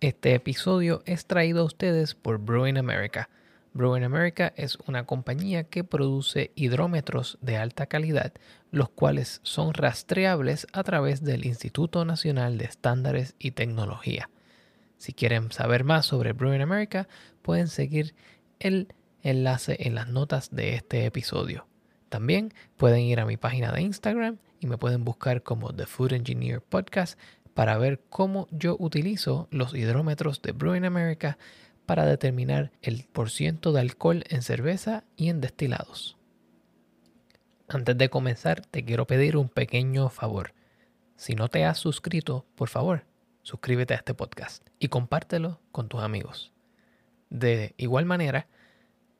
Este episodio es traído a ustedes por Brewing America. Brewing America es una compañía que produce hidrómetros de alta calidad, los cuales son rastreables a través del Instituto Nacional de Estándares y Tecnología. Si quieren saber más sobre Brewing America, pueden seguir el enlace en las notas de este episodio. También pueden ir a mi página de Instagram y me pueden buscar como The Food Engineer Podcast para ver cómo yo utilizo los hidrómetros de Brewing America para determinar el porciento de alcohol en cerveza y en destilados. Antes de comenzar, te quiero pedir un pequeño favor. Si no te has suscrito, por favor, suscríbete a este podcast y compártelo con tus amigos. De igual manera,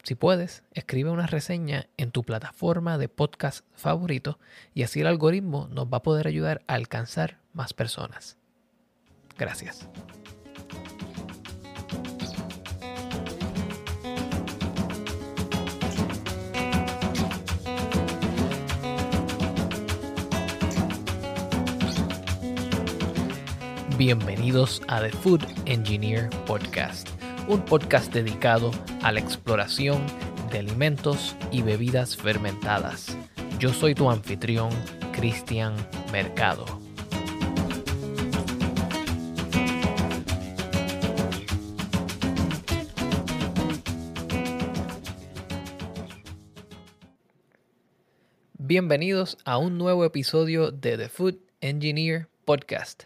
si puedes, escribe una reseña en tu plataforma de podcast favorito y así el algoritmo nos va a poder ayudar a alcanzar más personas. Gracias. Bienvenidos a The Food Engineer Podcast, un podcast dedicado a la exploración de alimentos y bebidas fermentadas. Yo soy tu anfitrión, Cristian Mercado. Bienvenidos a un nuevo episodio de The Food Engineer Podcast.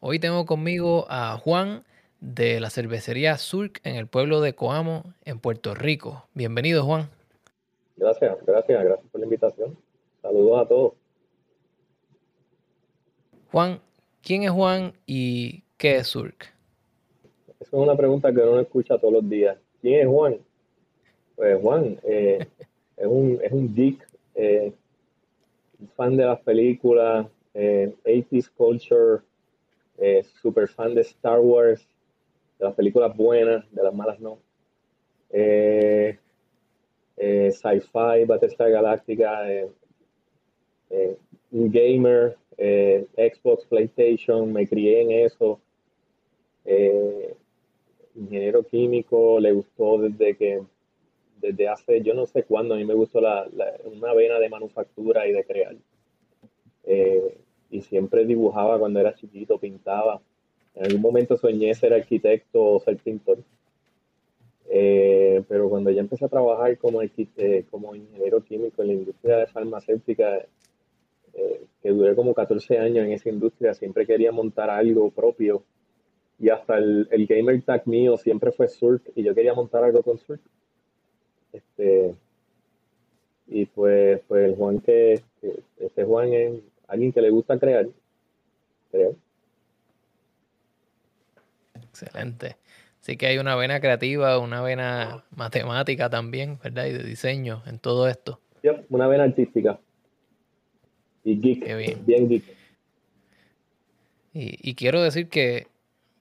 Hoy tengo conmigo a Juan de la cervecería Surk en el pueblo de Coamo, en Puerto Rico. Bienvenido, Juan. Gracias, gracias, gracias por la invitación. Saludos a todos. Juan, ¿quién es Juan y qué es Surk? Esa es una pregunta que uno escucha todos los días. ¿Quién es Juan? Pues Juan eh, es, un, es un geek, eh, fan de las películas, eh, 80s culture, eh, super fan de Star Wars, de las películas buenas, de las malas no. Eh, eh, sci-fi, Battlestar Galactica, un gamer, Xbox, PlayStation, me crié en eso. ingeniero químico, le gustó desde que desde hace, yo no sé cuándo, a mí me gustó la, una vena de manufactura y de crear. Eh, y siempre dibujaba cuando era chiquito, pintaba. En algún momento soñé ser arquitecto o ser pintor. Eh, pero cuando ya empecé a trabajar como, eh, como ingeniero químico en la industria farmacéutica, que duré como 14 años en esa industria, siempre quería montar algo propio. Y hasta el, el gamer tag mío siempre fue surf y yo quería montar algo con surf. Este, y pues, pues el Juan que, este Juan es alguien que le gusta crear, creo. Excelente. Sí que hay una vena creativa, una vena matemática también, ¿verdad? Y de diseño en todo esto. Sí, una vena artística. Y geek. bien. bien geek. Y, y, quiero decir que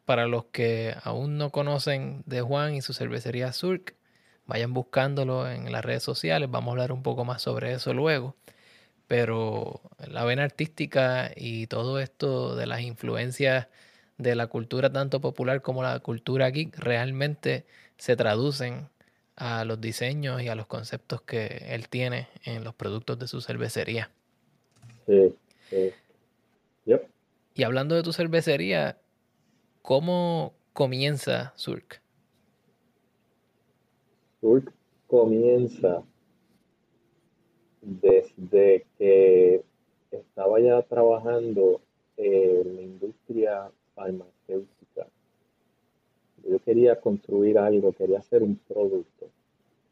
para los que aún no conocen de Juan y su cervecería Surk, Vayan buscándolo en las redes sociales, vamos a hablar un poco más sobre eso luego. Pero la vena artística y todo esto de las influencias de la cultura tanto popular como la cultura geek realmente se traducen a los diseños y a los conceptos que él tiene en los productos de su cervecería. Sí, sí. Y hablando de tu cervecería, ¿cómo comienza Surk? comienza desde que estaba ya trabajando en la industria farmacéutica. Yo quería construir algo, quería hacer un producto.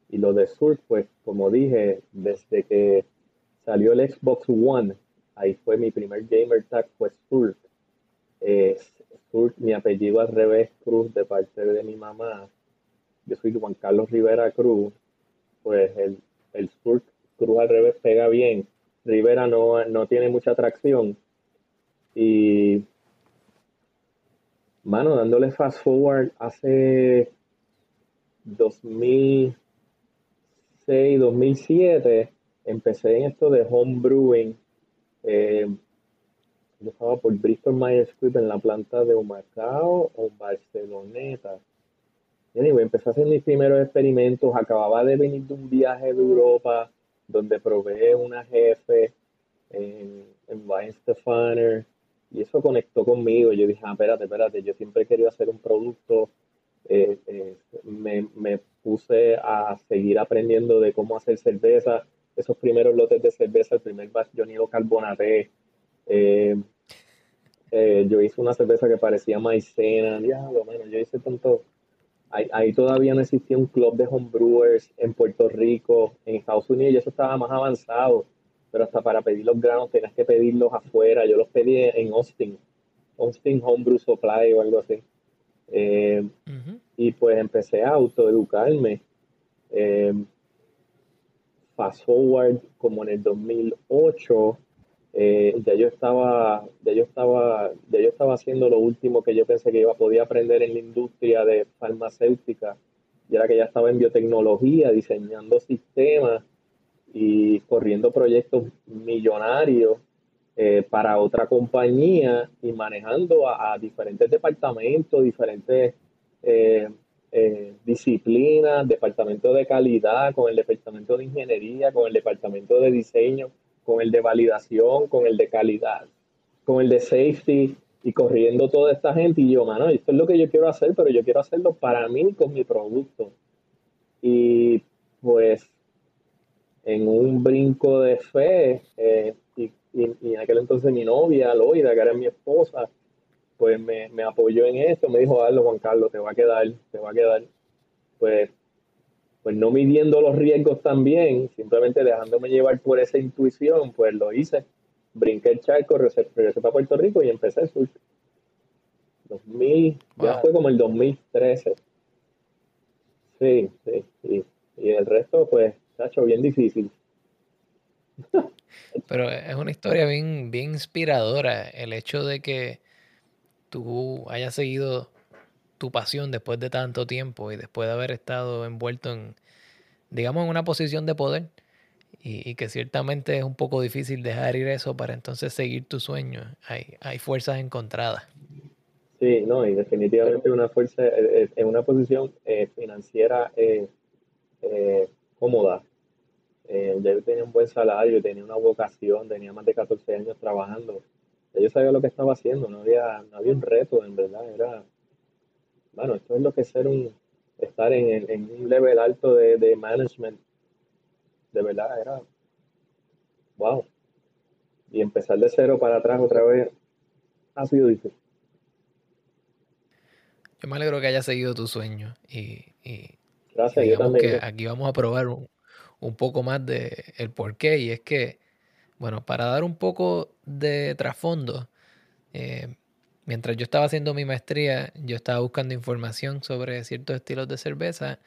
Y lo de Surf, pues como dije, desde que salió el Xbox One, ahí fue mi primer gamer tag, fue Surf. Surf, mi apellido al revés, Cruz, de parte de mi mamá yo soy Juan Carlos Rivera Cruz, pues el, el Cruz al revés pega bien. Rivera no, no tiene mucha atracción. Y, mano, dándole fast forward hace 2006, 2007, empecé en esto de home brewing. Eh, yo estaba por Bristol Myers Squibb en la planta de Humacao o Barcelona corneta. Y anyway, empecé a hacer mis primeros experimentos, acababa de venir de un viaje de Europa donde probé una jefe en, en Stefaner y eso conectó conmigo. Yo dije, ah, espérate, espérate, yo siempre he querido hacer un producto. Eh, eh, me, me, puse a seguir aprendiendo de cómo hacer cerveza. Esos primeros lotes de cerveza, el primer batch yo ni lo carbonaté. Eh, yo hice una cerveza que parecía maicena. Diablo, bueno, yo hice tanto. Ahí, ahí, todavía no existía un club de homebrewers en Puerto Rico, en Estados Unidos, y eso estaba más avanzado pero hasta para pedir los granos tenías que pedirlos afuera. Yo los pedí en Austin, Austin Homebrew Supply o algo así. Eh, y pues empecé a autoeducarme. Eh, fast forward, como en el 2008, eh, ya yo estaba, ya yo estaba, ya yo estaba haciendo lo último que yo pensé que iba podía aprender en la industria de farmacéutica. Y era que ya estaba en biotecnología, diseñando sistemas y corriendo proyectos millonarios eh, para otra compañía y manejando a, diferentes departamentos, diferentes eh, eh, disciplinas, departamento de calidad, con el departamento de ingeniería, con el departamento de diseño, con el de validación, con el de calidad, con el de safety y corriendo toda esta gente y yo, mano, esto es lo que yo quiero hacer, pero yo quiero hacerlo para mí con mi producto. Y pues en un brinco de fe, eh, y, en aquel entonces mi novia, Loida, que era mi esposa, pues me, apoyó en esto, me dijo, dale Juan Carlos, te va a quedar, te va a quedar. Pues, pues no midiendo los riesgos también, simplemente dejándome llevar por esa intuición, pues lo hice. Brinqué el charco, regresé, para Puerto Rico y empecé el surf. 2000, ya fue como el 2013. Sí, sí, sí. Y el resto, pues, hecho bien difícil. Pero es una historia bien, bien inspiradora el hecho de que tú hayas seguido tu pasión después de tanto tiempo y después de haber estado envuelto en, digamos, en una posición de poder y, que ciertamente es un poco difícil dejar ir eso para entonces seguir tu sueño. Hay, hay fuerzas encontradas. Sí, no, y definitivamente una fuerza, eh, eh, en una posición eh, financiera cómoda, eh, ya yo tenía un buen salario, tenía una vocación, tenía más de 14 años trabajando. yo sabía lo que estaba haciendo, no había, no había un reto, en verdad. Era, bueno, esto es lo que es ser un, estar en, un level alto de, management. De verdad, era, wow. Y empezar de cero para atrás otra vez ha sido difícil. Yo me alegro que hayas seguido tu sueño y, Gracias, yo también. que aquí vamos a probar un, un poco más de el por qué. Y es que, bueno, para dar un poco de trasfondo, eh, mientras yo estaba haciendo mi maestría, yo estaba buscando información sobre ciertos estilos de cerveza.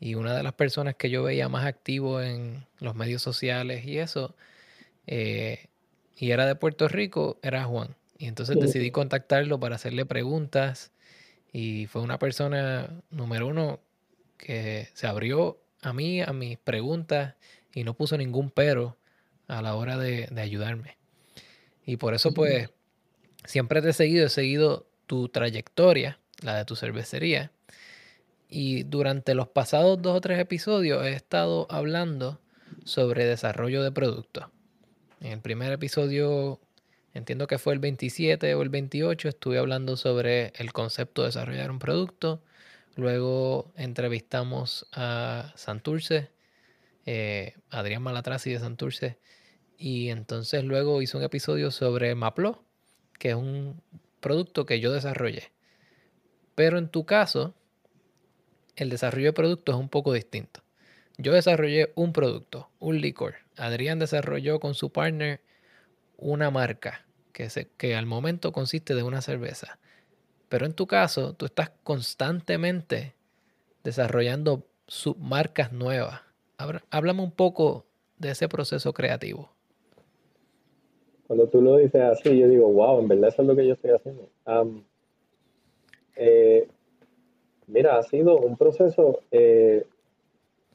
Y una de las personas que yo veía más activo en los medios sociales y eso, eh, y era de Puerto Rico, era Juan. Y entonces decidí contactarlo para hacerle preguntas. Y fue una persona, número uno, que se abrió a mí, a mis preguntas y no puso ningún pero a la hora de, ayudarme. Y por eso pues siempre te he seguido, he seguido tu trayectoria, la de tu cervecería. Y durante los pasados dos o tres episodios he estado hablando sobre desarrollo de productos. En el primer episodio, entiendo que fue el 27 o el 28, estuve hablando sobre el concepto de desarrollar un producto. Luego entrevistamos a Santurce, eh, Adrián Malatrasi de Santurce. Y entonces luego hizo un episodio sobre Maplo, que es un producto que yo desarrollé. Pero en tu caso, el desarrollo de producto es un poco distinto. Yo desarrollé un producto, un licor. Adrián desarrolló con su partner una marca que, que al momento consiste de una cerveza. Pero en tu caso, tú estás constantemente desarrollando submarcas nuevas. Háblame un poco de ese proceso creativo. Cuando tú lo dices así, yo digo, wow, en verdad eso es lo que yo estoy haciendo. Eh, mira, ha sido un proceso eh,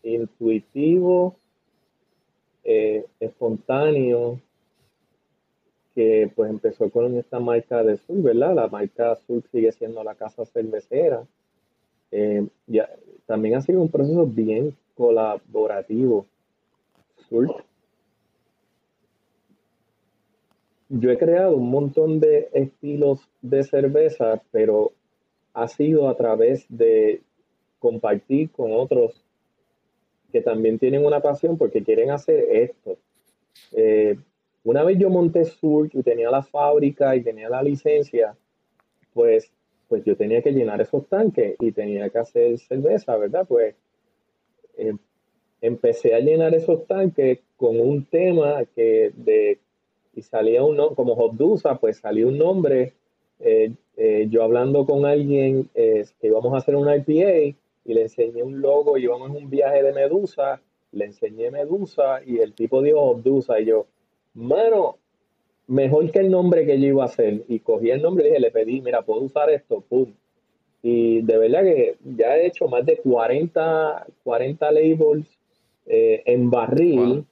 intuitivo, eh, espontáneo, que pues empezó con esta marca de Sur, ¿verdad? La marca Sur sigue siendo la casa cervecera. Eh, ya, también ha sido un proceso bien colaborativo. yo he creado un montón de estilos de cerveza, pero ha sido a través de compartir con otros que también tienen una pasión porque quieren hacer esto. Eh, una vez yo monté Sur y tenía la fábrica y tenía la licencia, pues, pues yo tenía que llenar esos tanques y tenía que hacer cerveza, ¿verdad? Pues eh, empecé a llenar esos tanques con un tema que de y salía uno, como Hobdusa, pues salió un nombre, eh, eh, yo hablando con alguien que íbamos a hacer una IPA y le enseñé un logo, íbamos en un viaje de Medusa, le enseñé Medusa y el tipo dijo Hobdusa y yo, mano, mejor que el nombre que yo iba a hacer y cogí el nombre y dije, le pedí, mira, puedo usar esto, pum. Y de verdad que ya he hecho más de 40, 40 labels eh, en barril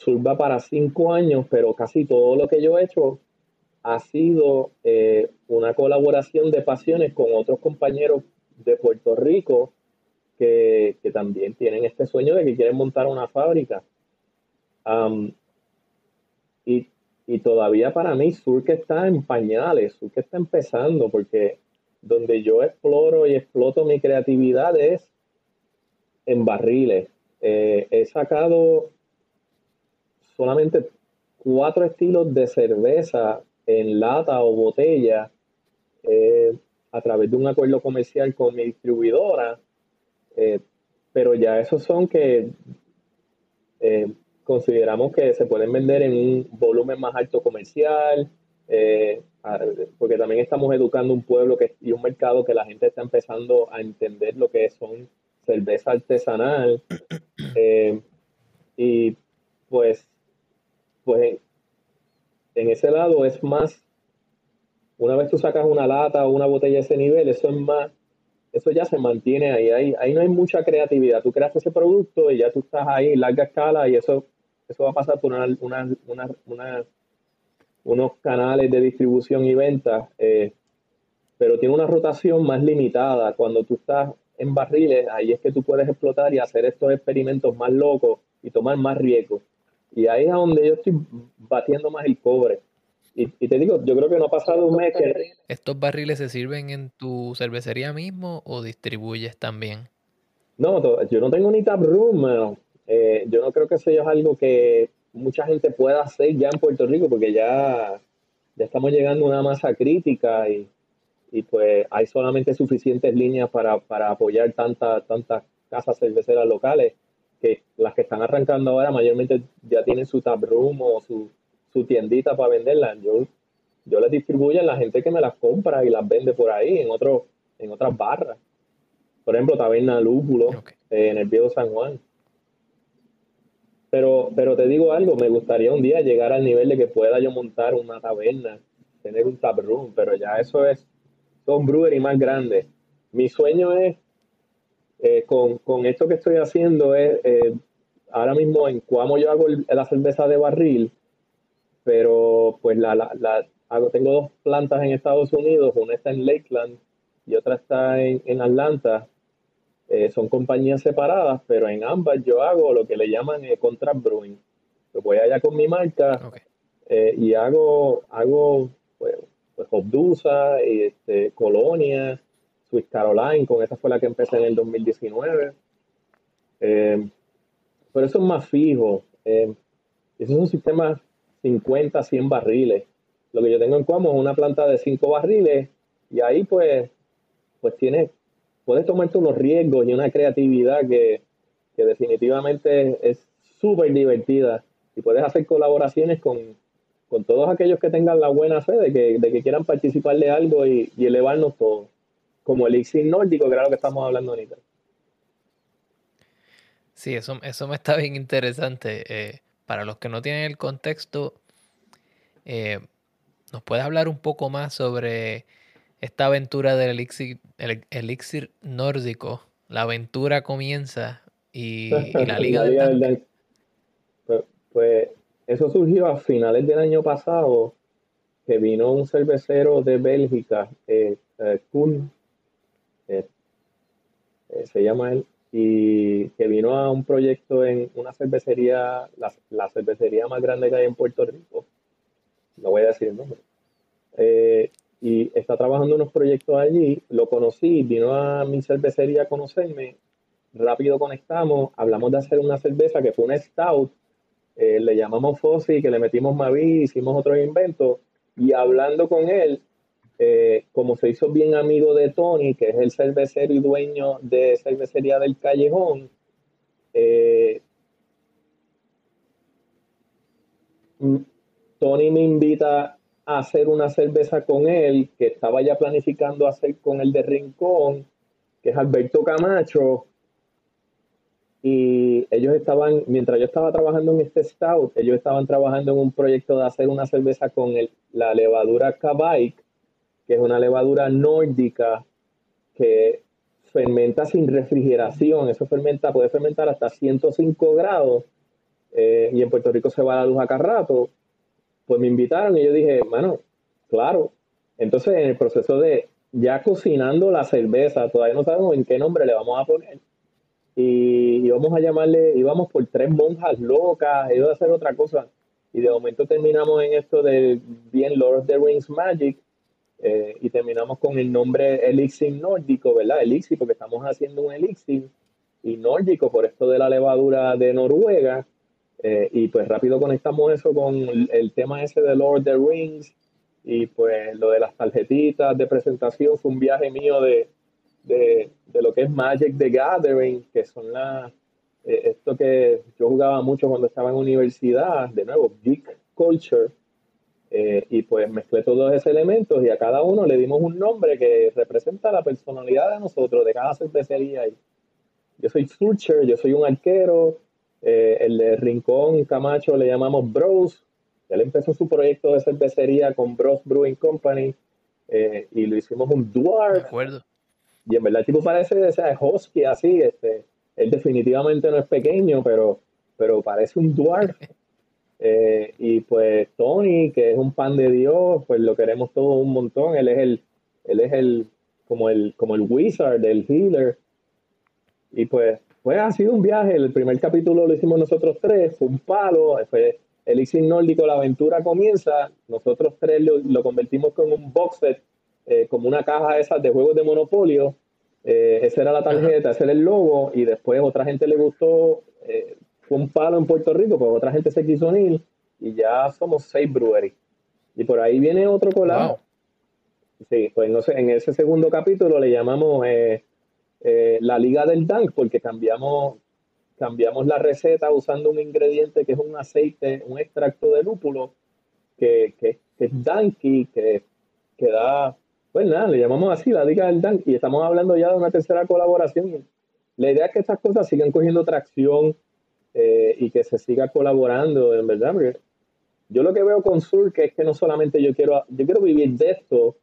surba para cinco años, pero casi todo lo que yo he hecho ha sido eh, una colaboración de pasiones con otros compañeros de Puerto Rico que, también tienen este sueño de que quieren montar una fábrica. Y, todavía para mí que está en pañales, que está empezando, porque donde yo exploro y exploto mi creatividad es en barriles. Eh, he sacado solamente cuatro estilos de cerveza en lata o botella eh, a través de un acuerdo comercial con mi distribuidora, eh, pero ya esos son que consideramos que se pueden vender en un volumen más alto comercial, porque también estamos educando un pueblo que, y un mercado que la gente está empezando a entender lo que son cerveza artesanal. y pues pues en ese lado es más, una vez tú sacas una lata o una botella de ese nivel, eso es más, eso ya se mantiene ahí, ahí, ahí no hay mucha creatividad. Tú creas ese producto y ya tú estás ahí en larga escala y eso, eso va a pasar por unos canales de distribución y venta, eh, pero tiene una rotación más limitada. Cuando tú estás en barriles, ahí es que tú puedes explotar y hacer estos experimentos más locos y tomar más riesgos. Y ahí es donde yo estoy batiendo más el cobre. Y, te digo, yo creo que no ha pasado un mes que... ¿Estos barriles se sirven en tu cervecería mismo o distribuyes también? No, yo no tengo ni tap room, eh, yo no creo que eso es algo que mucha gente pueda hacer ya en Puerto Rico porque ya, ya estamos llegando a una masa crítica y, y pues hay solamente suficientes líneas para, para apoyar tantas tantas casas cerveceras locales que las que están arrancando ahora mayormente ya tienen su room o su, su tiendita para venderlas. Yo, yo las distribuyo a la gente que me las compra y las vende por ahí en otro, en otras barras. Por ejemplo, Taberna Lúpulo eh, en el viejo San Juan. Pero, pero te digo algo, me gustaría un día llegar al nivel de que pueda yo montar una taberna, tener un room, pero ya eso es, son brewery más grandes. Mi sueño es eh, con, esto que estoy haciendo es, eh, ahora mismo en Cuamo yo hago la cerveza de barril, pero pues la, la, hago, tengo dos plantas en Estados Unidos, una está en Lakeland y otra está en, Atlanta. Eh, son compañías separadas, pero en ambas yo hago lo que le llaman contract brewing. Yo voy allá con mi marca y hago, hago pues, pues Obdusa, y este, Colonia, Swiss Caroline, con esa fue la que empecé en el 2019. Eh, pero eso es más fijo. Eh, eso es un sistema 50, 100 barriles. Lo que yo tengo en Cuamo es una planta de 5 barriles y ahí pues, pues tienes, puedes tomarte unos riesgos y una creatividad que, definitivamente es súper divertida y puedes hacer colaboraciones con, todos aquellos que tengan la buena fe de que, de que quieran participar de algo y, y elevarnos todos como el elixir nórdico, que era lo que estamos hablando ahorita. Sí, eso, eso me está bien interesante. Eh, para los que no tienen el contexto, eh, ¿nos puedes hablar un poco más sobre esta aventura del elixir, el, elixir nórdico? La aventura comienza y, la Liga, del, pues, pues, eso surgió a finales del año pasado, que vino un cervecero de Bélgica, eh, Kuhn, eh, eh, se llama él, y que vino a un proyecto en una cervecería, la, cervecería más grande que hay en Puerto Rico, no voy a decir el nombre, eh, y está trabajando unos proyectos allí, lo conocí, vino a mi cervecería a conocerme, rápido conectamos, hablamos de hacer una cerveza que fue una stout, le llamamos Fossi, que le metimos Mavi, hicimos otro invento, y hablando con él, eh, como se hizo bien amigo de Tony, que es el cervecero y dueño de cervecería del Callejón, eh, Tony me invita a hacer una cerveza con él, que estaba ya planificando hacer con el de Rincón, que es Alberto Camacho. Y ellos estaban, mientras yo estaba trabajando en este stout, ellos estaban trabajando en un proyecto de hacer una cerveza con el, la levadura Kabike, que es una levadura nórdica que fermenta sin refrigeración. Eso fermenta, puede fermentar hasta 105 grados. Eh, y en Puerto Rico se va la luz acá rato. Pues me invitaron y yo dije, bueno, claro. Entonces, en el proceso de ya cocinando la cerveza, todavía no sabemos en qué nombre le vamos a poner. Y íbamos a llamarle, íbamos por tres monjas locas, iba a hacer otra cosa. Y de momento terminamos en esto de bien Lord of the Rings Magic eh, y terminamos con el nombre elixir nórdico, ¿verdad? Elixir, porque estamos haciendo un elixir y nórdico por esto de la levadura de Noruega. Eh, y pues rápido conectamos eso con el, tema ese de Lord of the Rings y pues lo de las tarjetitas de presentación fue un viaje mío de, de, de lo que es Magic the Gathering, que son las, eh, esto que yo jugaba mucho cuando estaba en universidad, de nuevo, geek culture, eh, y pues mezclé todos esos elementos y a cada uno le dimos un nombre que representa la personalidad de nosotros, de cada cervecería. Yo soy Fulcher, yo soy un arquero, eh, el de Rincón Camacho le llamamos Bros. Él empezó su proyecto de cervecería con Bros Brewing Company eh, y lo hicimos un dwarf. acuerdo. Y en verdad el tipo parece, o sea, husky así, este, él definitivamente no es pequeño, pero, pero parece un dwarf. Eh, y pues Tony, que es un pan de Dios, pues lo queremos todo un montón. Él es el, él es el, como el, como el wizard, el healer. Y pues, pues ha sido un viaje. El primer capítulo lo hicimos nosotros tres, fue un palo. Fue Elixir Nórdico, la aventura comienza. Nosotros tres lo, convertimos con un box set, eh, como una caja esas de juegos de Monopolio. Eh, esa era la tarjeta, ese era el logo. Y después otra gente le gustó un palo en Puerto Rico, pues otra gente se quiso unir y ya somos seis breweries. Y por ahí viene otro colado. Sí, pues no sé, en ese segundo capítulo le llamamos eh, eh, la Liga del Dank porque cambiamos, cambiamos la receta usando un ingrediente que es un aceite, un extracto de lúpulo que, que, es Danky, que, que da, pues nada, le llamamos así la Liga del Dank y estamos hablando ya de una tercera colaboración. La idea es que estas cosas sigan cogiendo tracción, eh, y que se siga colaborando, en verdad, yo lo que veo con Sur que es que no solamente yo quiero, yo quiero vivir de esto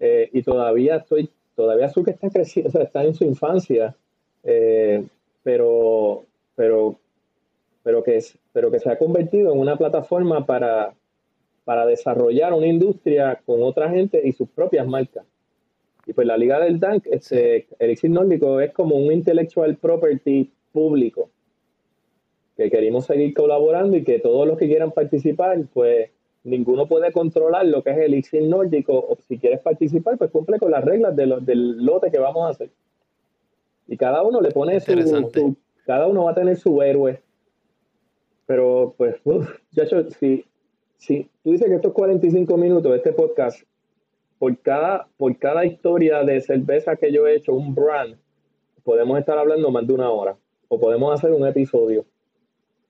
eh, y todavía estoy, todavía que está creciendo, o sea, está en su infancia, eh, pero, pero, pero que, pero que se ha convertido en una plataforma para, para desarrollar una industria con otra gente y sus propias marcas. Y pues la Liga del Dank, este, Elixir Nórdico es como un intellectual property público que queremos seguir colaborando y que todos los que quieran participar, pues ninguno puede controlar lo que es el Elixir nórdico, o si quieres participar, pues cumple con las reglas de del lote que vamos a hacer. Y cada uno le pone su, cada uno va a tener su héroe. Pero pues, ya si, si tú dices que estos 45 minutos de este podcast, por cada, por cada historia de cerveza que yo he hecho, un brand, podemos estar hablando más de una hora. O podemos hacer un episodio.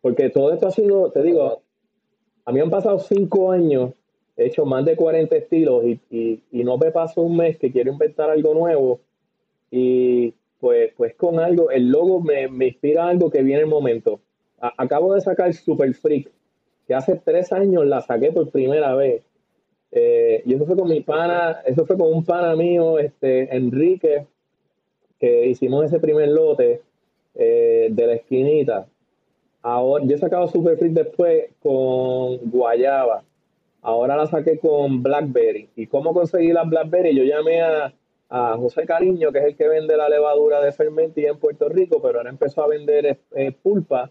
Porque todo esto ha sido, te digo, a mí han pasado cinco años, he hecho más de 40 estilos y, no me paso un mes que quiero inventar algo nuevo y pues, pues con algo, el logo me, inspira algo que viene el momento. acabo de sacar Super Freak, que hace tres años la saqué por primera vez. Eh, y eso fue con mi pana, eso fue con un pana mío, este, Enrique, que hicimos ese primer lote eh, de la esquinita. Ahora, yo he sacado Super Freak después con Guayaba. Ahora la saqué con Blackberry. ¿Y cómo conseguí la Blackberry? Yo llamé a, a José Cariño, que es el que vende la levadura de Fermenti en Puerto Rico, pero ahora empezó a vender eh, pulpa.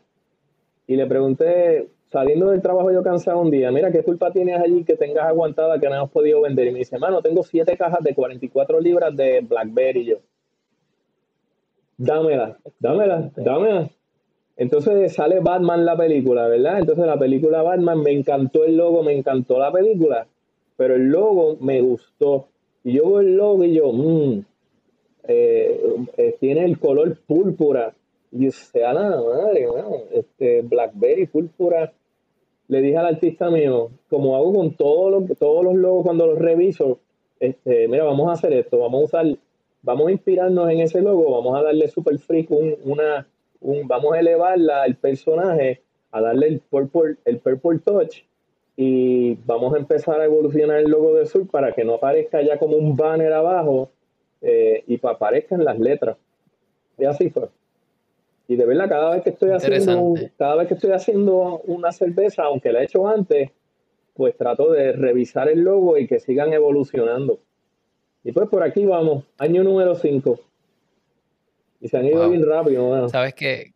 Y le pregunté, saliendo del trabajo yo cansado un día, mira, ¿qué pulpa tienes allí que tengas aguantada que no has podido vender? Y me dice, mano, tengo siete cajas de 44 libras de Blackberry. Y yo, dámela, dámela, dámela. Entonces sale Batman la película, ¿verdad? Entonces la película Batman me encantó el logo, me encantó la película, pero el logo me gustó. Y yo veo el logo y yo, mmm, tiene el color púrpura. Y sea la madre, este Blackberry púrpura. Le dije al artista mío, como hago con todos los, todos los logos cuando los reviso, este, mira, vamos a hacer esto, vamos a usar, vamos a inspirarnos en ese logo, vamos a darle super freak una, un, vamos a elevarla, el personaje, a darle el purple, el purple touch y vamos a empezar a evolucionar el logo de Sur para que no aparezca ya como un banner abajo eh, y aparezcan las letras. Y así fue. Y de verdad, cada vez que estoy haciendo, cada vez que estoy haciendo una cerveza, aunque la he hecho antes, pues trato de revisar el logo y que sigan evolucionando. Y pues por aquí vamos, año número 5. Y se han ido bien rápido. Sabes que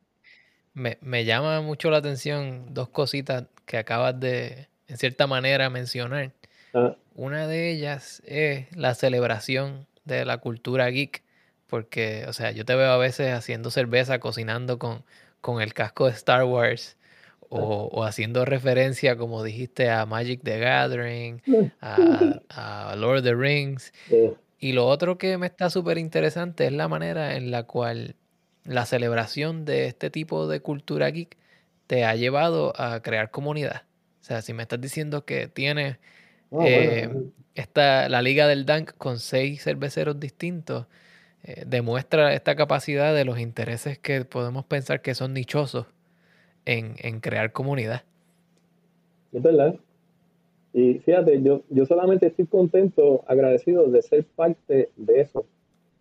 me, me llama mucho la atención dos cositas que acabas de, en cierta manera, mencionar. Ah. Una de ellas es la celebración de la cultura geek, porque, o sea, yo te veo a veces haciendo cerveza, cocinando con, con el casco de Star Wars. O, haciendo referencia, como dijiste, a Magic the Gathering, a, Lord of the Rings. Y lo otro que me está súper interesante es la manera en la cual la celebración de este tipo de cultura geek te ha llevado a crear comunidad. O sea, si me estás diciendo que tienes ah, eh, esta, la Liga del Dunk con seis cerveceros distintos, eh, demuestra esta capacidad de los intereses que podemos pensar que son dichosos en, crear comunidad. Es verdad. Y fíjate, yo, yo solamente estoy contento, agradecido de ser parte de eso,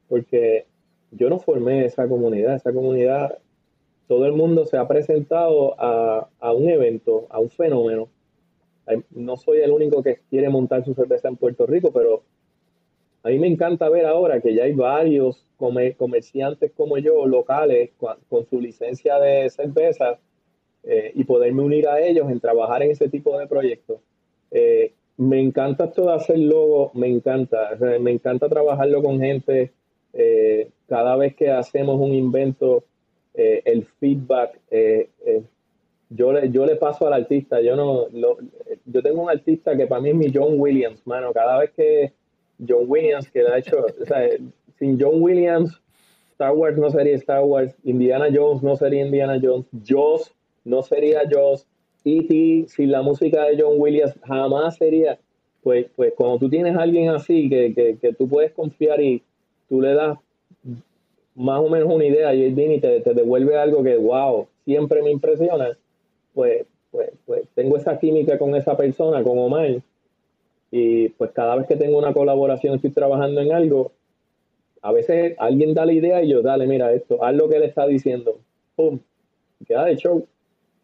porque yo no formé esa comunidad, esa comunidad todo el mundo se ha presentado a, un evento, a un fenómeno. No soy el único que quiere montar su cerveza en Puerto Rico, pero a mí me encanta ver ahora que ya hay varios comerciantes como yo, locales, con, su licencia de cerveza, eh, y poderme unir a ellos en trabajar en ese tipo de proyectos. Eh, me encanta esto de hacer logo, me encanta, me encanta trabajarlo con gente. Eh, cada vez que hacemos un invento, eh, el feedback, yo, le, yo le paso al artista, yo no, yo tengo un artista que para mí es mi John Williams, mano, cada vez que John Williams, que ha hecho, o sea, sin John Williams, Star Wars no sería Star Wars, Indiana Jones no sería Indiana Jones, Joss no sería Joss, E.T. sin la música de John Williams jamás sería, pues, pues cuando tú tienes a alguien así que, que, que tú puedes confiar y tú le das más o menos una idea y y te, devuelve algo que, wow, siempre me impresiona, pues, pues, pues tengo esa química con esa persona, con Omar, y pues cada vez que tengo una colaboración, estoy trabajando en algo, a veces alguien da la idea y yo, dale, mira esto, haz lo que él está diciendo, pum, queda de show.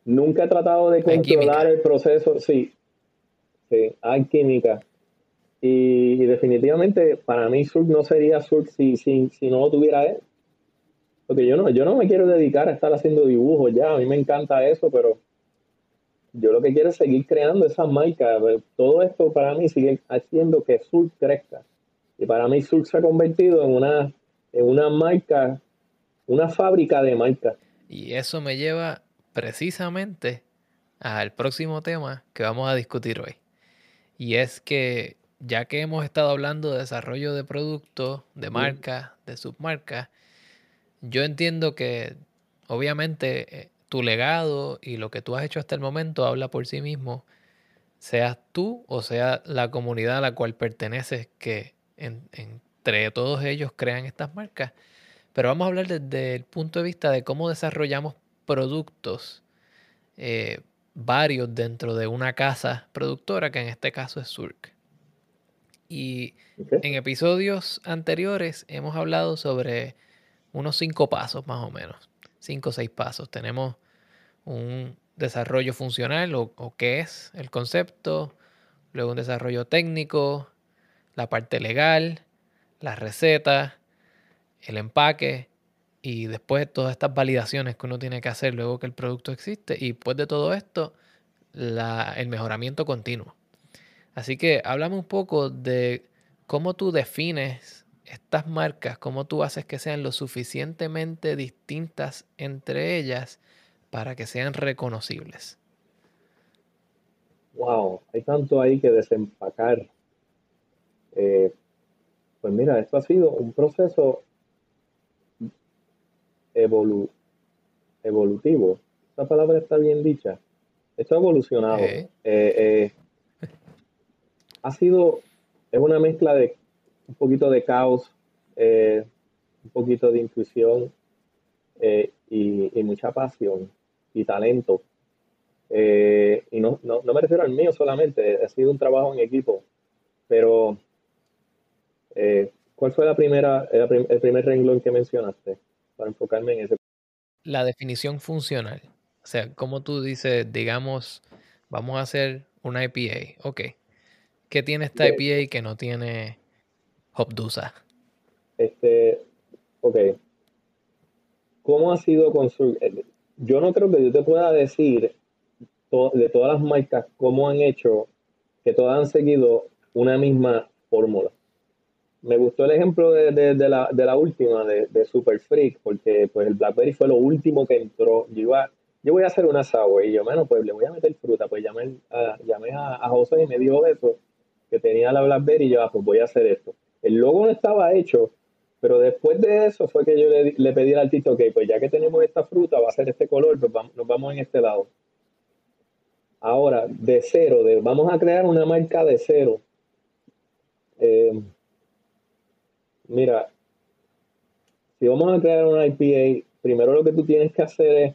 Nunca he tratado de controlar el proceso, sí, sí, hay química. Y, definitivamente para mí Surf no sería Surf si, si, si no lo tuviera él. Porque yo no, yo no me quiero dedicar a estar haciendo dibujos ya, a mí me encanta eso, pero yo lo que quiero es seguir creando esas marcas. Todo esto para mí sigue haciendo que Sur crezca. Y para mí Sur se ha convertido en una, en una marca, una fábrica de marcas. Y eso me lleva precisamente al próximo tema que vamos a discutir hoy. Y es que ya que hemos estado hablando de desarrollo de productos, de marcas, de submarcas, yo entiendo que obviamente eh, tu legado y lo que tú has hecho hasta el momento habla por sí mismo, seas tú o sea la comunidad a la cual perteneces que entre todos ellos crean estas marcas. Pero vamos a hablar desde el punto de vista de cómo desarrollamos productos eh, varios dentro de una casa productora, que en este caso es Surk. Y en episodios anteriores hemos hablado sobre unos cinco pasos más o menos, cinco o seis pasos. Tenemos un desarrollo funcional o, qué es el concepto, luego un desarrollo técnico, la parte legal, la receta, el empaque y después todas estas validaciones que uno tiene que hacer luego que el producto existe y después de todo esto, el mejoramiento continuo. Así que háblame un poco de cómo tú defines estas marcas, cómo tú haces que sean lo suficientemente distintas entre ellas para que sean reconocibles. Wow, hay tanto ahí que desempacar. Eh, pues mira, esto ha sido un proceso evolutivo. Esta palabra está bien dicha. Esto ha evolucionado. Eh, eh, ha sido, es una mezcla de un poquito de caos, un poquito de intuición y, mucha pasión y talento. y no, no, no, me refiero al mío solamente, ha sido un trabajo en equipo, pero eh, ¿Cuál fue la primera, el primer renglón que mencionaste para enfocarme en ese? La definición funcional. O sea, como tú dices, digamos, vamos a hacer una IPA. Ok. ¿Qué tiene esta IPA que no tiene Hopdusa? Este, ok. ¿Cómo ha sido construido? Eh, yo no creo que yo te pueda decir de todas las marcas cómo han hecho que todas han seguido una misma fórmula me gustó el ejemplo de, de, la, de la, última, de, Super Freak, porque pues el Blackberry fue lo último que entró. Yo, yo voy a hacer una sour y yo, bueno, pues le voy a meter fruta. Pues llamé, a, llamé a, José y me dijo eso, que tenía la Blackberry y yo, ah, pues voy a hacer esto. El logo no estaba hecho, pero después de eso fue que yo le, le pedí al artista, ok, pues ya que tenemos esta fruta, va a ser este color, pues vamos, nos vamos en este lado. Ahora, de cero, vamos a crear una marca de cero. Eh, Mira, si vamos a crear una IPA, primero lo que tú tienes que hacer es,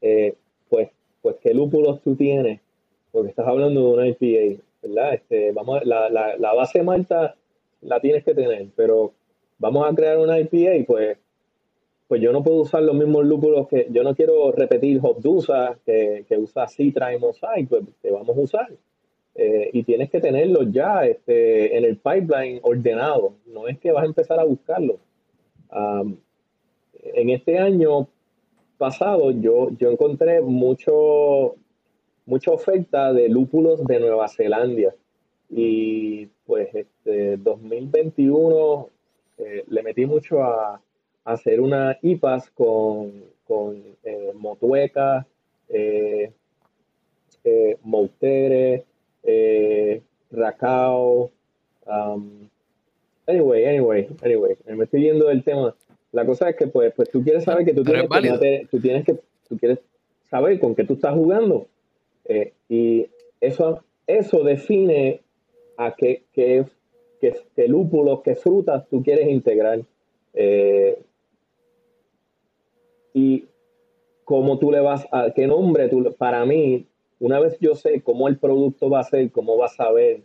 eh, pues, pues qué lúpulos tú tienes, porque estás hablando de una IPA, ¿verdad? Este, vamos, la, la, la base malta la tienes que tener, pero vamos a crear una IPA, pues, pues yo no puedo usar los mismos lúpulos que, yo no quiero repetir Hopdusa, que, que usa Citra y Mosaic, pues te vamos a usar. Eh, y tienes que tenerlos ya este, en el pipeline ordenado, no es que vas a empezar a buscarlo. en este año pasado yo, yo encontré mucho, mucha oferta de lúpulos de Nueva Zelanda y pues este 2021 eh, le metí mucho a, hacer una IPAS con, con eh, Motueca, eh, Moutere, eh, Racao. Um, anyway, anyway, anyway, me estoy viendo el tema. La cosa es que pues, pues tú quieres saber que tú tienes que, tú tienes que, tú quieres saber con qué tú estás jugando. Eh, y eso, eso define a qué, qué, qué, qué lúpulos, qué frutas tú quieres integrar. Eh, y cómo tú le vas a, qué nombre tú, para mí, una vez yo sé cómo el producto va a ser, cómo va a saber,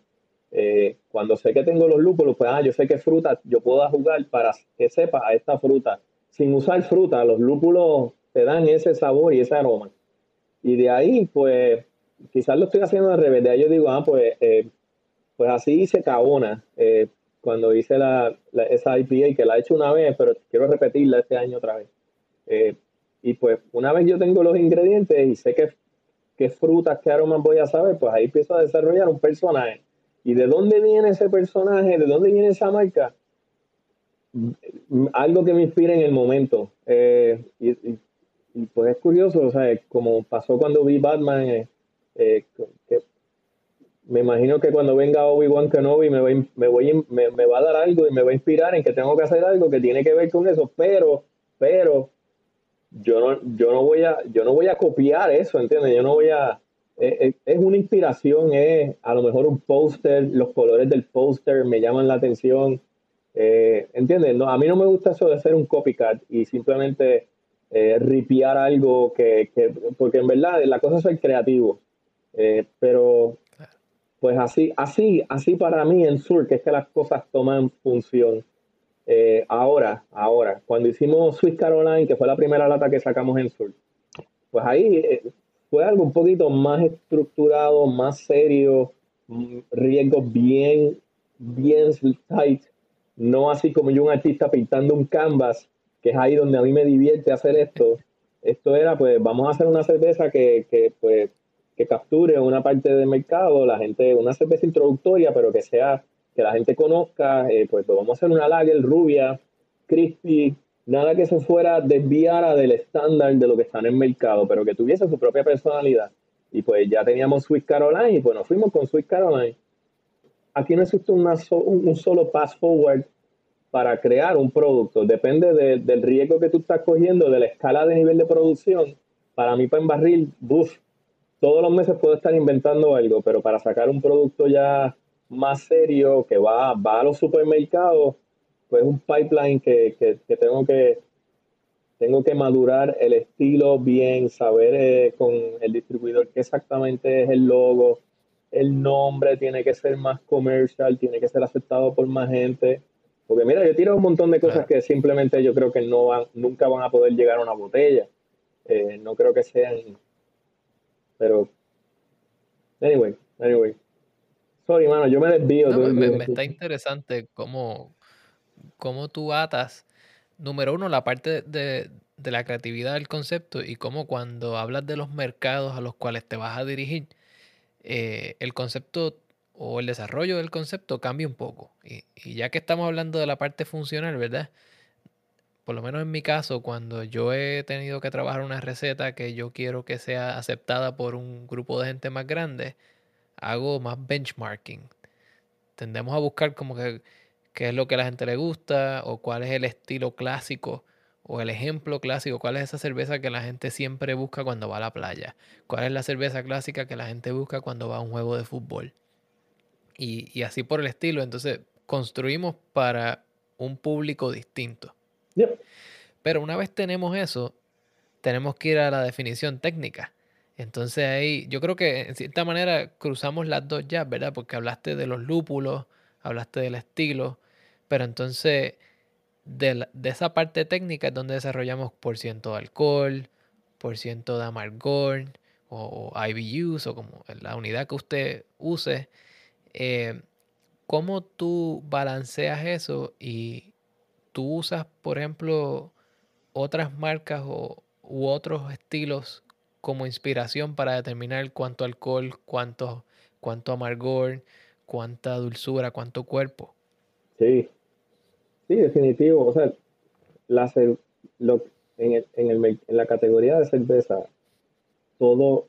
eh, cuando sé que tengo los lúpulos, pues ah, yo sé qué fruta yo puedo jugar para que sepa a esta fruta. Sin usar fruta, los lúpulos te dan ese sabor y ese aroma. Y de ahí, pues, quizás lo estoy haciendo al revés. De ahí yo digo, ah, pues, eh, pues así hice Cabona eh, cuando hice la, esa IPA, que la he hecho una vez, pero quiero repetirla este año otra vez. y pues, una vez yo tengo los ingredientes y sé que qué frutas, qué aromas voy a saber, pues ahí empiezo a desarrollar un personaje. ¿Y de dónde viene ese personaje? ¿De dónde viene esa marca? Algo que me inspira en el momento. Eh, y, pues es curioso, o sea, como pasó cuando vi Batman, eh, eh, me imagino que cuando venga Obi-Wan Kenobi me, voy, me, voy, me, me, va a dar algo y me va a inspirar en que tengo que hacer algo que tiene que ver con eso, pero, pero yo no, yo no voy a, yo no voy a copiar eso, ¿entiendes? Yo no voy a, eh, eh, es, una inspiración, es a lo mejor un póster, los colores del póster me llaman la atención, eh, ¿entiendes? No, a mí no me gusta eso de hacer un copycat y simplemente eh, ripiar algo que, que, porque en verdad la cosa es ser creativo, pero pues así, así, así para mí en Sur, que es que las cosas toman función. Eh, ahora, ahora, cuando hicimos Swiss Caroline, que fue la primera lata que sacamos en Sur, pues ahí eh, fue algo un poquito más estructurado, más serio, mm, riesgos bien, bien tight, no así como yo un artista pintando un canvas, que es ahí donde a mí me divierte hacer esto. Esto era, pues, vamos a hacer una cerveza que, que pues, que capture una parte del mercado, la gente, una cerveza introductoria, pero que sea, que la gente conozca, eh, pues, pues, vamos a hacer una lager rubia, crispy, nada que se fuera desviara del estándar de lo que está en el mercado, pero que tuviese su propia personalidad. Y pues ya teníamos Sweet Caroline y pues nos fuimos con Sweet Caroline. Aquí no existe un solo pass forward para crear un producto. Depende del riesgo que tú estás cogiendo, de la escala de nivel de producción. Para mí, para barril, buf, todos los meses puedo estar inventando algo, pero para sacar un producto ya más serio que va, va a los supermercados, pues un pipeline que, que, tengo que tengo que madurar el estilo bien, saber eh, con el distribuidor qué exactamente es el logo, el nombre tiene que ser más comercial, tiene que ser aceptado por más gente. Porque mira, yo tiro un montón de cosas que simplemente yo creo que no van, nunca van a poder llegar a una botella. Eh, no creo que sean. Pero. Anyway, anyway. Sorry, mano, yo me desvío. me, está interesante cómo, cómo tú atas, número uno, la parte de, de la creatividad del concepto y cómo cuando hablas de los mercados a los cuales te vas a dirigir, eh, el concepto o el desarrollo del concepto cambia un poco. Y, ya que estamos hablando de la parte funcional, ¿verdad? Por lo menos en mi caso, cuando yo he tenido que trabajar una receta que yo quiero que sea aceptada por un grupo de gente más grande, hago más benchmarking. Tendemos a buscar como que qué es lo que a la gente le gusta o cuál es el estilo clásico o el ejemplo clásico, cuál es esa cerveza que la gente siempre busca cuando va a la playa, cuál es la cerveza clásica que la gente busca cuando va a un juego de fútbol. Y, así por el estilo, entonces construimos para un público distinto. Pero una vez tenemos eso, tenemos que ir a la definición técnica. Entonces ahí yo creo que en cierta manera cruzamos las dos ya, ¿verdad? Porque hablaste de los lúpulos, hablaste del estilo, pero entonces de, esa parte técnica es donde desarrollamos por ciento de alcohol, por ciento de amargor o, IBUs o como la unidad que usted use. Eh, ¿Cómo tú balanceas eso y tú usas, por ejemplo, otras marcas o, u otros estilos como inspiración para determinar cuánto alcohol, cuánto, cuánto amargor, cuánta dulzura, cuánto cuerpo? Sí, Sí, definitivo. O sea, la, en, el, en, el, en la categoría de cerveza, todo,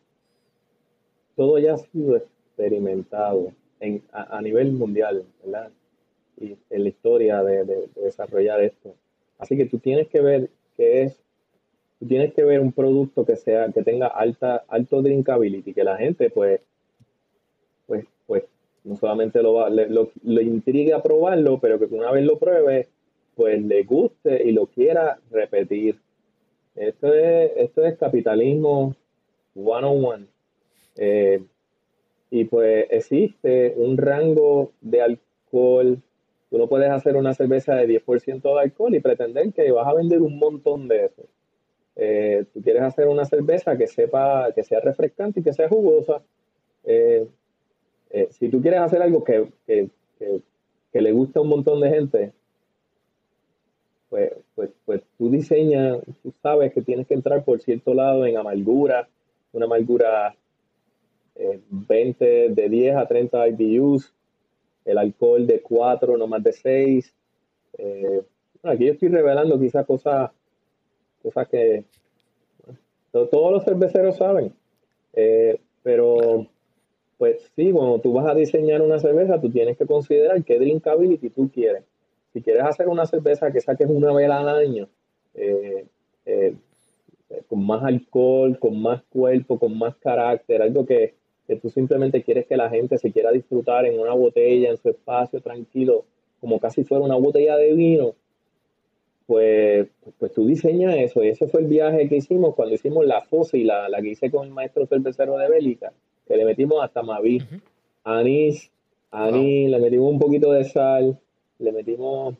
todo ya ha sido experimentado en, a, nivel mundial, ¿verdad? Y en la historia de, de, desarrollar esto. Así que tú tienes que ver qué es, tú tienes que ver un producto que sea, que tenga alta, alto drinkability, que la gente pues, pues, pues no solamente lo, va, lo, lo intrigue a probarlo, pero que una vez lo pruebe, pues le guste y lo quiera repetir. Esto es, esto es capitalismo one on one. Y pues existe un rango de alcohol. Tú no puedes hacer una cerveza de 10% de alcohol y pretender que vas a vender un montón de eso. Eh, tú quieres hacer una cerveza que sepa, que sea refrescante y que sea jugosa. Eh, eh, si tú quieres hacer algo que, le gusta a un montón de gente, pues, pues, pues tú diseñas, tú sabes que tienes que entrar por cierto lado en amargura, una amargura 20, eh, de 10 a 30 IBUs, el alcohol de 4, no más de 6. Eh, aquí estoy revelando quizás cosas, cosas que todos los cerveceros saben, pero pues sí, cuando tú vas a diseñar una cerveza, tú tienes que considerar qué drinkability tú quieres. Si quieres hacer una cerveza que saques una vela al año, eh, eh, con más alcohol, con más cuerpo, con más carácter, algo que, tú simplemente quieres que la gente se quiera disfrutar en una botella, en su espacio tranquilo, como casi fuera una botella de vino, pues, pues tú diseñas eso. Y ese fue el viaje que hicimos cuando hicimos la y la, la que hice con el maestro cervecero de Bélica que le metimos hasta maví, anís, anís, le metimos un poquito de sal, le metimos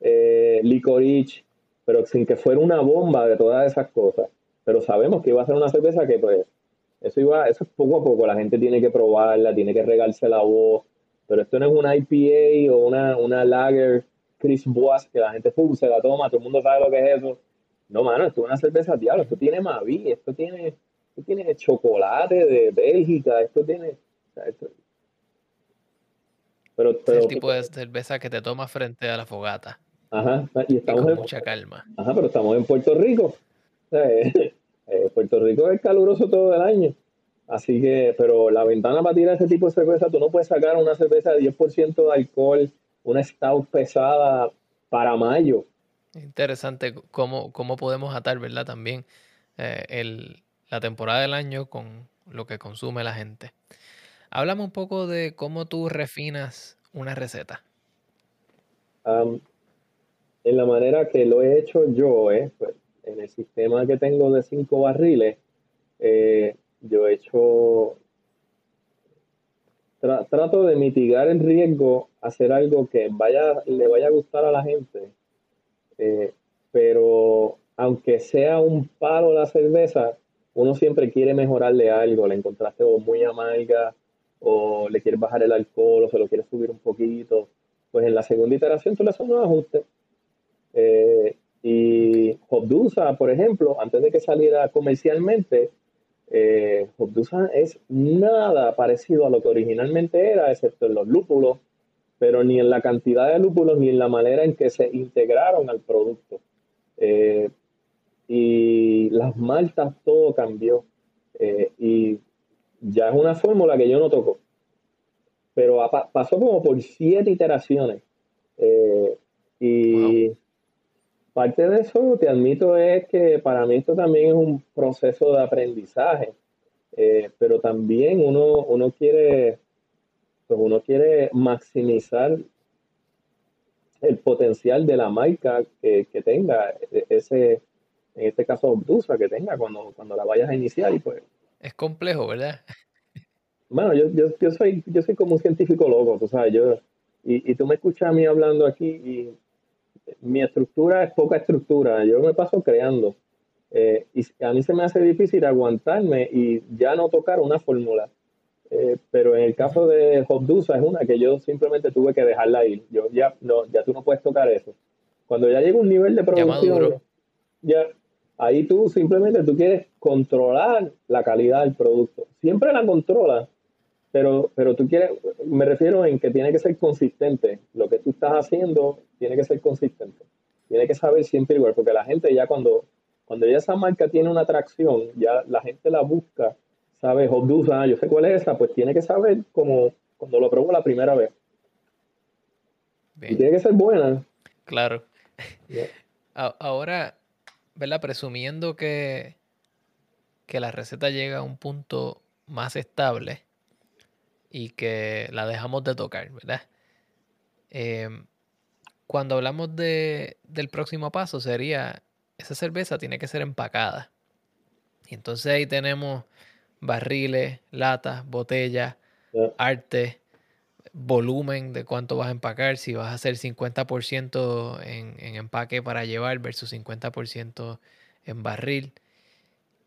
eh, licorice, pero sin que fuera una bomba de todas esas cosas. Pero sabemos que iba a ser una cerveza que pues eso iba, eso es poco a poco, la gente tiene que probarla, tiene que regarse la voz, pero esto no es una IPA o una, una lager Chris Boas, que la gente se la toma, todo el mundo sabe lo que es eso. No, mano, esto es una cerveza diablo, esto tiene Mavi, esto tiene, esto tiene chocolate de Bélgica, esto tiene... pero, es el tipo de cerveza que te tomas frente a la fogata. Ajá, y estamos con mucha calma. Ajá, pero estamos en Puerto Rico. Eh, Puerto Rico es caluroso todo el año. Así que, pero la ventana para tirar ese tipo de cerveza, tú no puedes sacar una cerveza de 10% de alcohol, una stout pesada para mayo. Interesante cómo, cómo podemos atar, ¿verdad? También eh, el, la temporada del año con lo que consume la gente. Háblame un poco de cómo tú refinas una receta. en la manera que lo he hecho yo, eh, pues, en el sistema que tengo de cinco barriles, eh, yo he hecho, trato de mitigar el riesgo, hacer algo que vaya, le vaya a gustar a la gente, eh, pero aunque sea un palo la cerveza, uno siempre quiere mejorarle algo, le encontraste muy amarga o le quieres bajar el alcohol o se lo quieres subir un poquito, pues en la segunda iteración tú le haces unos ajustes. Eh, y Hobdusa, por ejemplo, antes de que saliera comercialmente, eh, es nada parecido a lo que originalmente era, excepto en los lúpulos, pero ni en la cantidad de lúpulos ni en la manera en que se integraron al producto. Eh, y las maltas, todo cambió. Eh, y ya es una fórmula que yo no toco. Pero pasó como por siete iteraciones. Eh, y Parte de eso, te admito, es que para mí esto también es un proceso de aprendizaje, eh, pero también uno, uno quiere, pues uno quiere maximizar el potencial de la marca que, tenga e, ese, en este caso Obdusa, que tenga cuando, cuando la vayas a iniciar y pues. Es complejo, ¿verdad? Bueno, yo, yo, soy, yo soy como un científico loco, tú sabes, yo, y, y tú me escuchas a mí hablando aquí y mi estructura es poca estructura, yo me paso creando. Eh, y a mí se me hace difícil aguantarme y ya no tocar una fórmula. Eh, pero en el caso de Hobdusa es una que yo simplemente tuve que dejarla ir. Yo ya no, ya tú no puedes tocar eso. Cuando ya llega un nivel de producción, ya, ahí tú simplemente tú quieres controlar la calidad del producto. Siempre la controlas, pero, pero tú quieres, me refiero en que tiene que ser consistente. Lo que tú estás haciendo tiene que ser consistente. Tiene que saber siempre igual, porque la gente ya cuando, cuando ya esa marca tiene una atracción, ya la gente la busca, sabe, Hobdusa, yo sé cuál es esa, pues tiene que saber como cuando lo probó la primera vez. Y tiene que ser buena. Claro. Ahora, ¿verdad? Presumiendo que, que la receta llega a un punto más estable, y que la dejamos de tocar, ¿verdad? Em, cuando hablamos de, del próximo paso sería, esa cerveza tiene que ser empacada. Y entonces ahí tenemos barriles, latas, botellas, arte, volumen de cuánto vas a empacar, si vas a hacer 50% en, en empaque para llevar versus 50% en barril.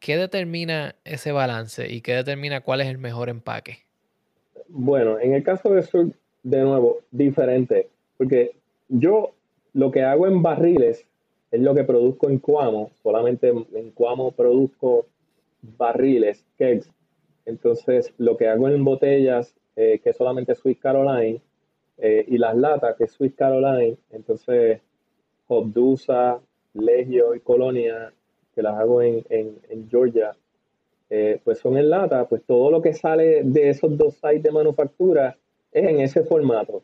¿Qué determina ese balance y qué determina cuál es el mejor empaque? Bueno, en el caso de Sur, de nuevo, diferente, porque yo lo que hago en barriles es lo que produzco en Cuamo, solamente en Cuamo produzco barriles, kegs. Entonces, lo que hago en botellas, eh, que solamente Swiss Caroline, eh, y las latas, que es Swiss Caroline, entonces Hobdusa, Legio y Colonia, que las hago en, en Georgia, eh, pues son en lata, pues todo lo que sale de esos dos sites de manufactura es en ese formato.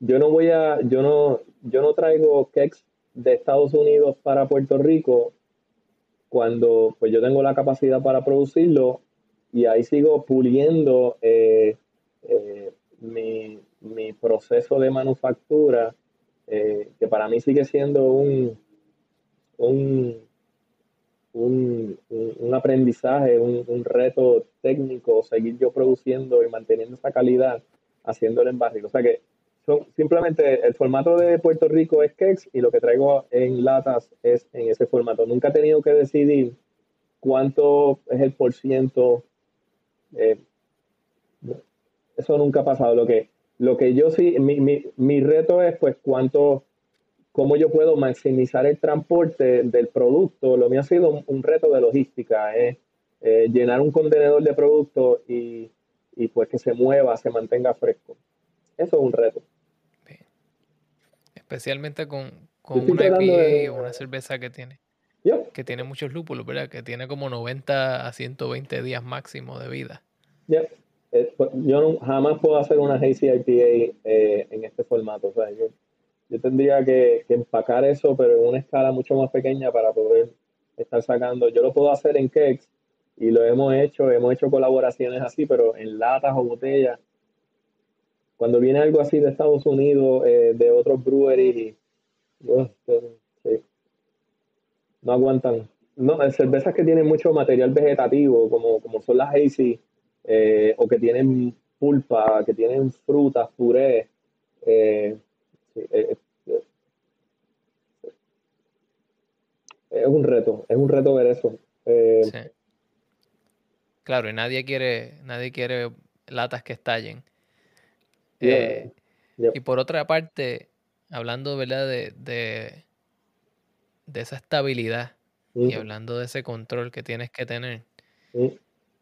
Yo no voy a, yo no, yo no traigo kegs de Estados Unidos para Puerto Rico cuando pues yo tengo la capacidad para producirlo y ahí sigo puliendo eh, eh, mi, mi, proceso de manufactura, que para mí sigue siendo un, un un, aprendizaje, un, reto técnico, seguir yo produciendo y manteniendo esa calidad, haciéndolo en barril. O sea que son, simplemente el formato de Puerto Rico es Kex y lo que traigo en latas es en ese formato. Nunca he tenido que decidir cuánto es el por ciento. Eh, eso nunca ha pasado. Lo que, lo que yo sí, mi, mi, mi reto es pues cuánto cómo yo puedo maximizar el transporte del producto. Lo mío ha sido un, reto de logística, es eh, llenar un contenedor de producto y, pues que se mueva, se mantenga fresco. Eso es un reto. Especialmente con, una IPA o una cerveza que tiene. Que tiene muchos lúpulos, ¿verdad? Que tiene como 90 a 120 días máximo de vida. Eh, pues, yo jamás puedo hacer una Hazy IPA eh, en este formato. O sea, yo, tendría que, empacar eso, pero en una escala mucho más pequeña para poder estar sacando. Yo lo puedo hacer en kegs y lo hemos hecho, hemos hecho colaboraciones así, pero en latas o botellas. Cuando viene algo así de Estados Unidos, eh, de otros breweries, no aguantan. No, cervezas que tienen mucho material vegetativo, como, como son las Hazy, eh, o que tienen pulpa, que tienen frutas, puré. Eh, eh, es un reto, es un reto ver eso. Claro, y nadie quiere, nadie quiere latas que estallen. Y por otra parte, hablando ¿verdad? De, de, de esa estabilidad y hablando de ese control que tienes que tener,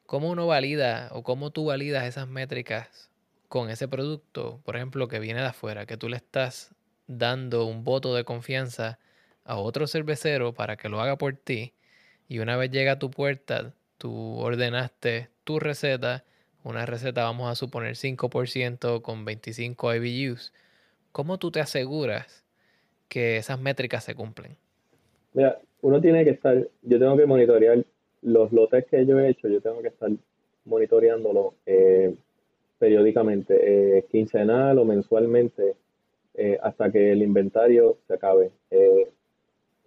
¿Cómo uno valida o cómo tú validas esas métricas con ese producto, por ejemplo, que viene de afuera, que tú le estás dando un voto de confianza a otro cervecero para que lo haga por ti y una vez llega a tu puerta, tú ordenaste tu receta, una receta vamos a suponer 5% con 25 IBUs, ¿cómo tú te aseguras que esas métricas se cumplen? Mira, uno tiene que estar, yo tengo que monitorear los lotes que yo he hecho, yo tengo que estar monitoreándolo eh, periódicamente, eh, quincenal o mensualmente, eh, hasta que el inventario se acabe.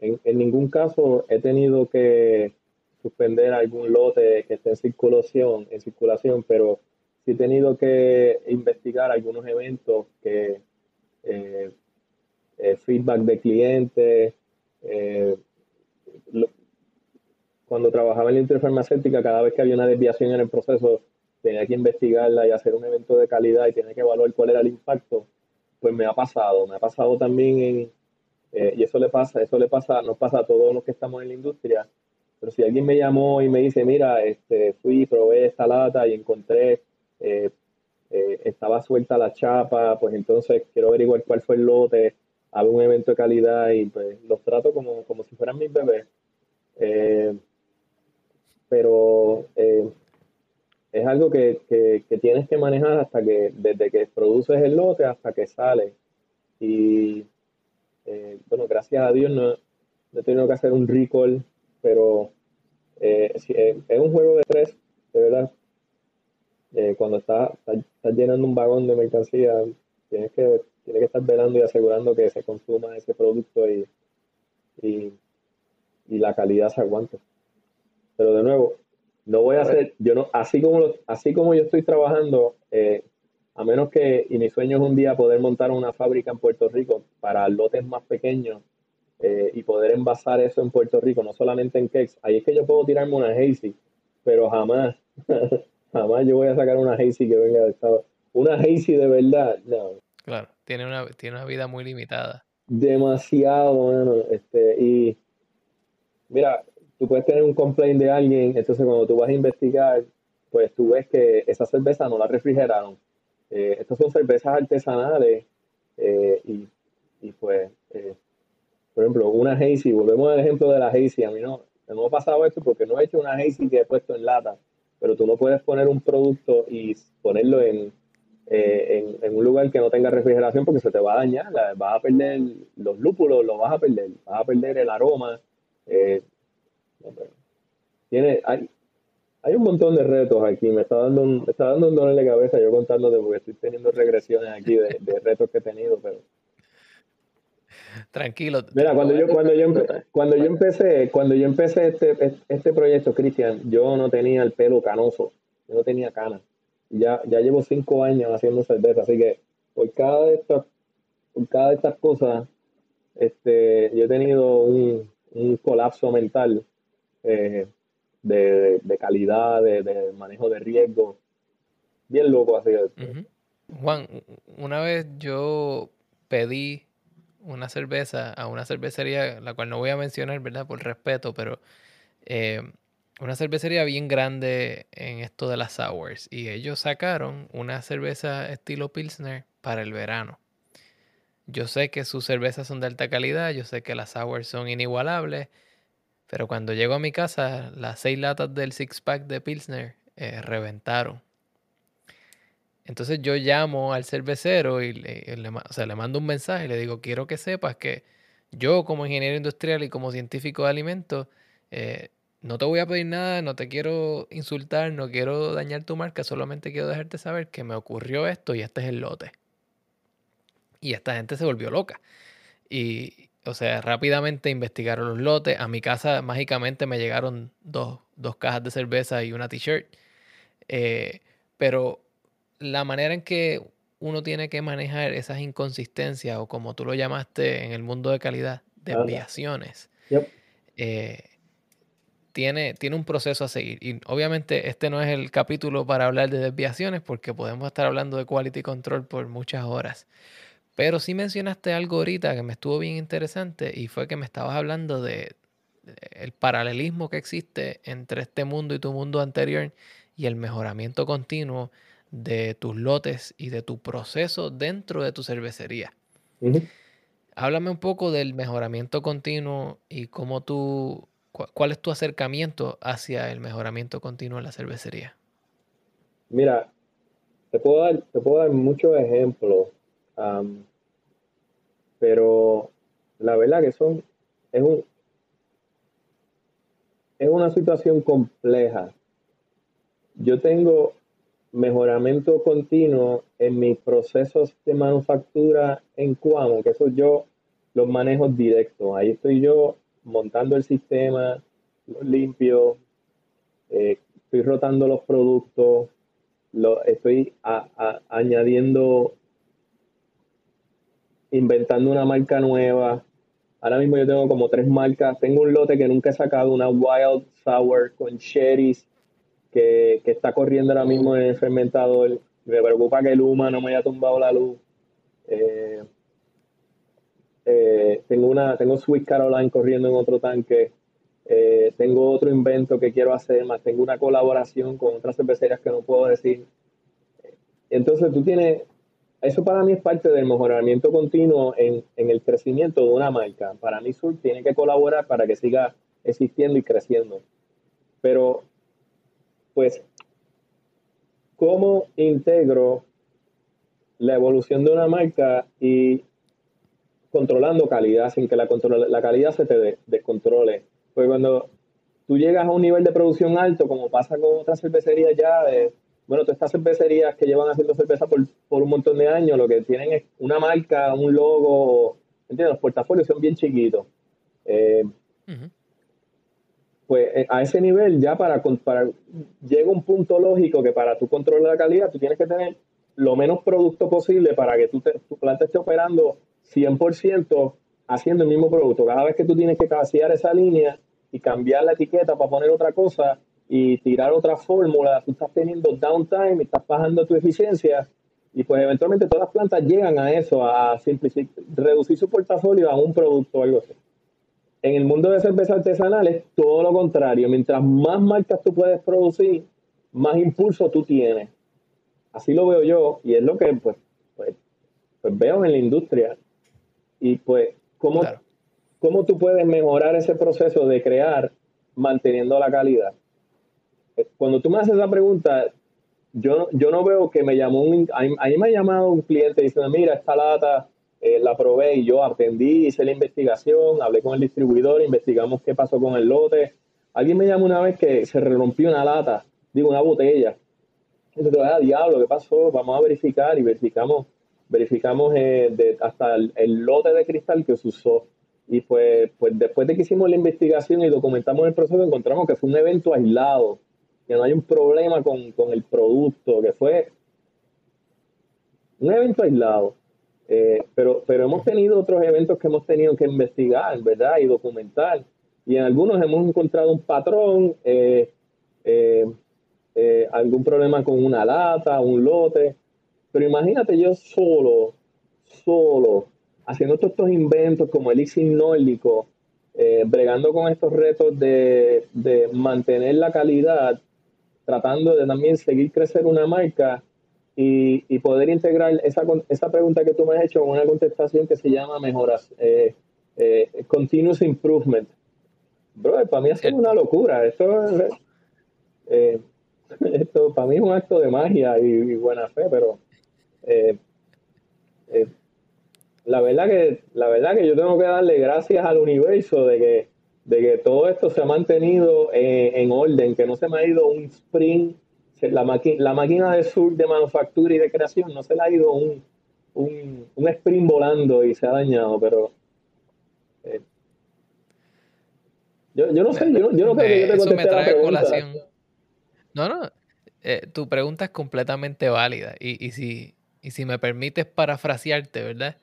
En, en, ningún caso he tenido que suspender algún lote que esté en circulación, en circulación, pero sí he tenido que investigar algunos eventos que feedback de clientes, cuando trabajaba en la industria farmacéutica, cada vez que había una desviación en el proceso, tenía que investigarla y hacer un evento de calidad y tenía que evaluar cuál era el impacto, pues me ha pasado. Me ha pasado también en, eh, y eso le pasa, eso le pasa, nos pasa a todos los que estamos en la industria, pero si alguien me llamó y me dice, mira, este, fui, probé esta lata y encontré, eh, eh, estaba suelta la chapa, pues entonces quiero averiguar cuál fue el lote, hago un evento de calidad y pues los trato como, como si fueran mis bebés pero eh, es algo que, tienes que manejar hasta que, desde que produces el lote hasta que sale. Y eh, bueno, gracias a Dios no, he tenido que hacer un recall, pero eh, es un juego de tres, de verdad. cuando estás está, llenando un vagón de mercancía, tienes que, tienes que estar velando y asegurando que se consuma ese producto y, y, y la calidad se aguante. Pero de nuevo, no voy a hacer, yo no, así como, así como yo estoy trabajando, eh, a menos que, y mi sueño es un día poder montar una fábrica en Puerto Rico para lotes más pequeños eh, y poder envasar eso en Puerto Rico, no solamente en cakes. Ahí es que yo puedo tirarme una hazy, pero jamás, jamás yo voy a sacar una hazy que venga de Estado. Una hazy de verdad, no. Claro, tiene una, tiene una vida muy limitada. Demasiado, bueno, este, y mira, tú puedes tener un complaint de alguien, entonces cuando tú vas a investigar, pues tú ves que esa cerveza no la refrigeraron. Eh, estas son cervezas artesanales eh, y, y, pues, eh, por ejemplo, una hazy, volvemos al ejemplo de la hazy, a mí no, no ha pasado esto porque no he hecho una hazy que he puesto en lata, pero tú no puedes poner un producto y ponerlo en, en, un lugar que no tenga refrigeración porque se te va a dañar, vas a perder los lúpulos, lo vas a perder, vas a perder el aroma. Tiene, hay, hay un montón de retos aquí. Me está dando un, está dando un dolor de cabeza yo contándote porque estoy teniendo regresiones aquí de, retos que he tenido, pero. Tranquilo. Mira, cuando yo, cuando yo, cuando yo empecé, cuando yo empecé este, este proyecto, Cristian, yo no tenía el pelo canoso, yo no tenía canas. Ya, ya llevo cinco años haciendo cerveza, así que por cada de estas, por cada de estas cosas, este, yo he tenido un, un colapso mental eh, de, calidad, de, manejo de riesgo. Bien loco así. Juan, una vez yo pedí una cerveza a una cervecería, la cual no voy a mencionar, ¿verdad? Por respeto, pero eh, una cervecería bien grande en esto de las sours. Y ellos sacaron una cerveza estilo Pilsner para el verano. Yo sé que sus cervezas son de alta calidad, yo sé que las sours son inigualables, pero cuando llego a mi casa, las seis latas del six pack de Pilsner eh, reventaron. Entonces yo llamo al cervecero y le, le mando un mensaje y le digo, quiero que sepas que yo como ingeniero industrial y como científico de alimentos, eh, no te voy a pedir nada, no te quiero insultar, no quiero dañar tu marca, solamente quiero dejarte saber que me ocurrió esto y este es el lote. Y esta gente se volvió loca. Y, o sea, rápidamente investigaron los lotes. A mi casa mágicamente me llegaron dos, cajas de cerveza y una t-shirt. Eh, pero la manera en que uno tiene que manejar esas inconsistencias o como tú lo llamaste en el mundo de calidad, desviaciones, eh, tiene, tiene un proceso a seguir. Y obviamente este no es el capítulo para hablar de desviaciones porque podemos estar hablando de quality control por muchas horas. Pero sí mencionaste algo ahorita que me estuvo bien interesante y fue que me estabas hablando de, el paralelismo que existe entre este mundo y tu mundo anterior y el mejoramiento continuo de tus lotes y de tu proceso dentro de tu cervecería. Háblame un poco del mejoramiento continuo y cómo tú, cuál es tu acercamiento hacia el mejoramiento continuo en la cervecería. Mira, te puedo dar, te puedo dar muchos ejemplos pero la verdad que son, es, un, es una situación compleja. Yo tengo mejoramiento continuo en mis procesos de manufactura en Cuamo, que eso yo los manejo directo. Ahí estoy yo montando el sistema, lo limpio, eh, estoy rotando los productos, lo, estoy añadiendo inventando una marca nueva. Ahora mismo yo tengo como tres marcas. Tengo un lote que nunca he sacado, una Wild Sour con cherries, que, está corriendo ahora mismo en el fermentador. Me preocupa que Luma no me haya tumbado la luz. Eh, eh, tengo una, tengo Sweet Caroline corriendo en otro tanque. Eh, tengo otro invento que quiero hacer, más tengo una colaboración con otras cervecerías que no puedo decir. Entonces tú tienes eso para mí es parte del mejoramiento continuo en, el crecimiento de una marca. Para mí Sur tiene que colaborar para que siga existiendo y creciendo. Pero, pues, ¿cómo integro la evolución de una marca y controlando calidad sin que la, la calidad se te descontrole? Pues cuando tú llegas a un nivel de producción alto, como pasa con otras cervecerías ya de bueno, todas estas cervecerías que llevan haciendo cerveza por, un montón de años, lo que tienen es una marca, un logo, ¿entiendes? Los portafolios son bien chiquitos. Eh, pues eh, a ese nivel ya para, para, llega un punto lógico que para tu control de la calidad tú tienes que tener lo menos producto posible para que tu planta esté operando 100% haciendo el mismo producto. Cada vez que tú tienes que vaciar esa línea y cambiar la etiqueta para poner otra cosa, y tirar otra fórmula, tú estás teniendo downtime, estás bajando tu eficiencia y pues eventualmente todas las plantas llegan a eso, a simplificar, reducir su portafolio a un producto o algo así. En el mundo de cerveza artesanal es todo lo contrario. Mientras más marcas tú puedes producir, más impulso tú tienes. Así lo veo yo y es lo que pues, pues, pues veo en la industria. Y pues, ¿cómo, ¿cómo tú puedes mejorar ese proceso de crear manteniendo la calidad? Cuando tú me haces esa pregunta, yo, yo no veo que me llamó un... A mí, me ha llamado un cliente diciendo, mira, esta lata eh, la probé y yo atendí, hice la investigación, hablé con el distribuidor, investigamos qué pasó con el lote. Alguien me llamó una vez que se rompió una lata, digo, una botella. Entonces, ah, diablo, ¿qué pasó? Vamos a verificar y verificamos verificamos eh, hasta el, lote de cristal que se usó. Y pues, pues después de que hicimos la investigación y documentamos el proceso, encontramos que fue un evento aislado que no hay un problema con, el producto, que fue un evento aislado. Eh, pero, pero hemos tenido otros eventos que hemos tenido que investigar, ¿verdad? Y documentar. Y en algunos hemos encontrado un patrón, eh, eh, algún problema con una lata, un lote. Pero imagínate yo solo, solo, haciendo todos estos inventos como el Ixin nórdico, bregando con estos retos de, mantener la calidad, tratando de también seguir crecer una marca y, poder integrar esa, esa pregunta que tú me has hecho en una contestación que se llama mejoras, eh, eh, continuous improvement. Bro, para mí es una locura. Esto, esto para mí es un acto de magia y, buena fe, pero la verdad que, la verdad que yo tengo que darle gracias al universo de que, de que todo esto se ha mantenido en, orden, que no se me ha ido un sprint, la, la máquina de sur de manufactura y de creación no se le ha ido un, un, sprint volando y se ha dañado, pero eh, yo, yo, no sé, yo, yo no creo que yo te contesté la pregunta. No, no, eh, tu pregunta es completamente válida y, y, si, y si me permites parafrasearte, ¿verdad?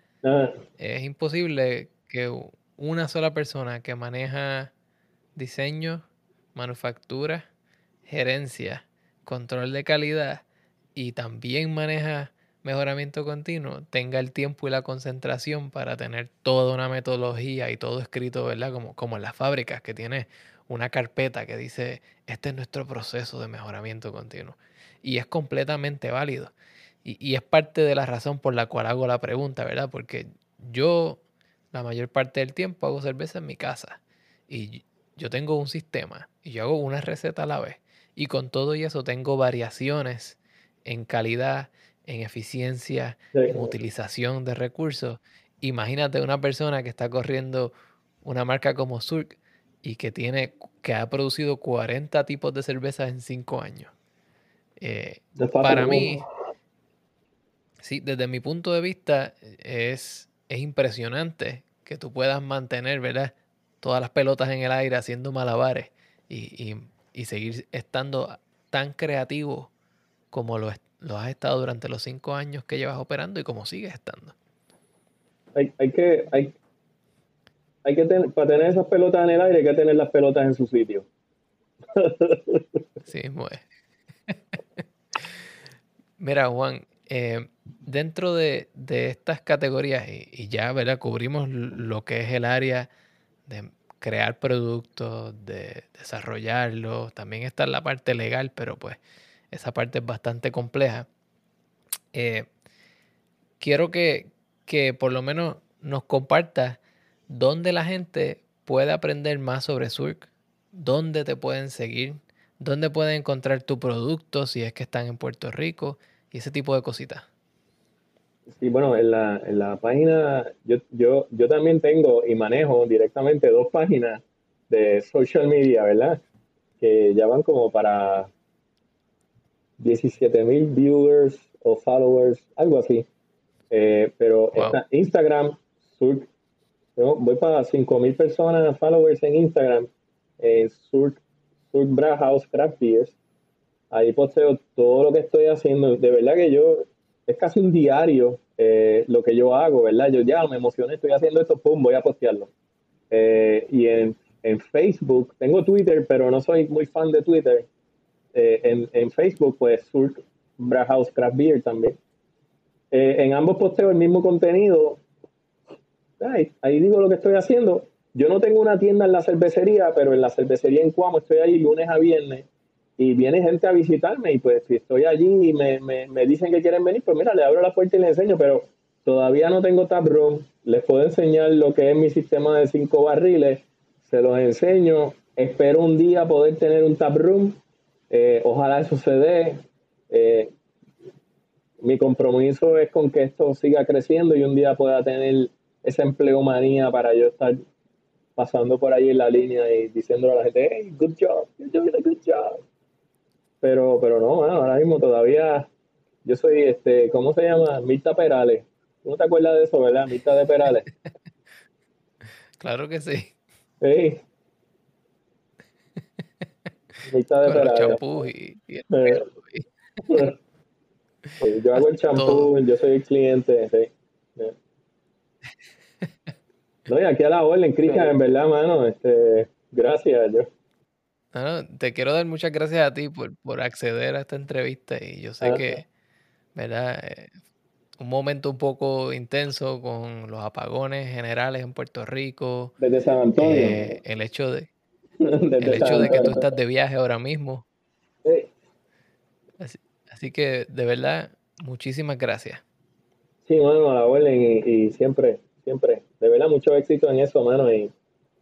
Es imposible que una sola persona que maneja diseño, manufactura, gerencia, control de calidad y también maneja mejoramiento continuo, tenga el tiempo y la concentración para tener toda una metodología y todo escrito, ¿verdad? Como, como en las fábricas, que tiene una carpeta que dice, este es nuestro proceso de mejoramiento continuo. Y es completamente válido. Y, es parte de la razón por la cual hago la pregunta, ¿verdad? Porque yo la mayor parte del tiempo hago cerveza en mi casa y yo tengo un sistema y yo hago una receta a la vez. Y con todo y eso tengo variaciones en calidad, en eficiencia, en utilización de recursos. Imagínate una persona que está corriendo una marca como Surk y que tiene que ha producido 40 tipos de cervezas en 5 años. Eh, para mí, Sí, desde mi punto de vista es, es impresionante que tú puedas mantener, ¿verdad? Todas las pelotas en el aire haciendo malabares y, seguir estando tan creativo como lo, lo, has estado durante los cinco años que llevas operando y como sigues estando. Hay, que, hay, hay que tener, para tener esas pelotas en el aire hay que tener las pelotas en su sitio. Sí, muy. Mira, Juan, eh, dentro de, estas categorías, y, ya ¿verdad? cubrimos lo que es el área de crear productos, de desarrollarlos, también está la parte legal, pero pues esa parte es bastante compleja. Eh, quiero que, que por lo menos nos compartas dónde la gente puede aprender más sobre Surk, dónde te pueden seguir, dónde pueden encontrar tu producto si es que están en Puerto Rico y ese tipo de cositas. Sí, bueno, en la, en la página, yo, yo, yo también tengo y manejo directamente dos páginas de social media, ¿verdad? Que ya van como para 17 mil viewers o followers, algo así. Eh, pero Instagram, Surk, voy para 5 mil personas followers en Instagram, en Surk, Surk Brauhaus Craft Beers. Ahí posteo todo lo que estoy haciendo. De verdad que yo es casi un diario eh, lo que yo hago, ¿verdad? Yo ya me emocioné, estoy haciendo esto, pum, voy a postearlo. Eh, y en, en, Facebook, tengo Twitter, pero no soy muy fan de Twitter. Eh, en, en, Facebook, pues, Surk Brauhaus Craft Beer también. en ambos posteo el mismo contenido. Ahí, ahí digo lo que estoy haciendo. Yo no tengo una tienda en la cervecería, pero en la cervecería en Cuamo estoy ahí lunes a viernes y viene gente a visitarme y pues si estoy allí y me, me, dicen que quieren venir, pues mira, le abro la puerta y les enseño, pero todavía no tengo tap room, les puedo enseñar lo que es mi sistema de cinco barriles, se los enseño, espero un día poder tener un tap room, eh, ojalá eso se dé. Eh, mi compromiso es con que esto siga creciendo y un día pueda tener esa empleomanía para yo estar pasando por ahí en la línea y diciéndole a la gente, hey, good job, you're doing a good job. Pero, pero no, ahora mismo todavía yo soy, este, ¿cómo se llama? Mirta Perales. ¿Tú no te acuerdas de eso, verdad? Mirta de Perales. claro que sí. Sí. Mirta de Perales. champú y, eh. yo hago el champú, yo soy el cliente, sí. No, y aquí a la orden, Cristian, en verdad, mano, este, gracias. Yo, te quiero dar muchas gracias a ti por, acceder a esta entrevista y yo sé que, ¿verdad? Eh, un momento un poco intenso con los apagones generales en Puerto Rico. Desde San Antonio. Eh, el hecho de, el hecho de que tú estás de viaje ahora mismo. Sí. Así, que, de verdad, muchísimas gracias. Sí, bueno, a la orden y, siempre, siempre, de verdad, mucho éxito en eso, mano. Y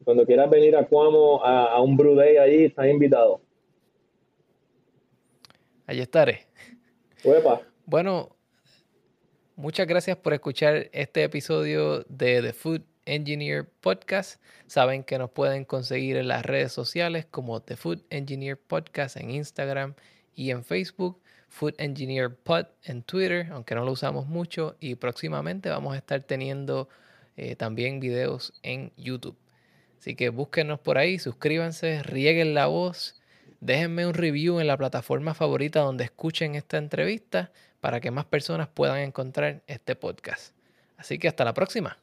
cuando quieras venir a Cuamo, a, un Brew Day allí, estás invitado. Allí estaré. Bueno, muchas gracias por escuchar este episodio de The Food Engineer Podcast. Saben que nos pueden conseguir en las redes sociales como The Food Engineer Podcast en Instagram y en Facebook. Food Engineer Pod en Twitter, aunque no lo usamos mucho. Y próximamente vamos a estar teniendo eh, también videos en YouTube. Así que búsquenos por ahí, suscríbanse, rieguen la voz, déjenme un review en la plataforma favorita donde escuchen esta entrevista para que más personas puedan encontrar este podcast. Así que hasta la próxima.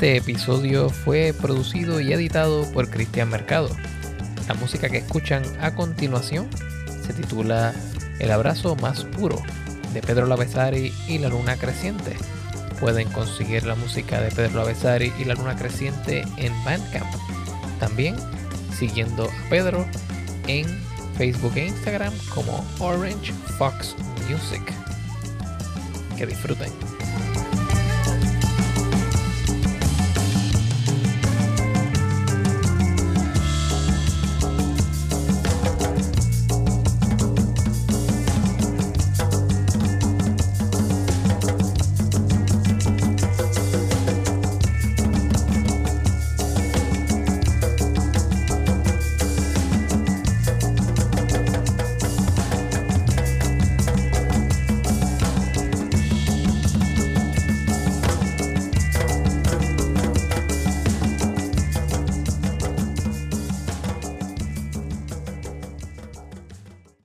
Este episodio fue producido y editado por Cristian Mercado. La música que escuchan a continuación se titula El abrazo más puro de Pedro Lavesari y La Luna Creciente. Pueden conseguir la música de Pedro Lavesari y La Luna Creciente en Bandcamp. También siguiendo a Pedro en Facebook e Instagram como Orange Fox Music. Que disfruten.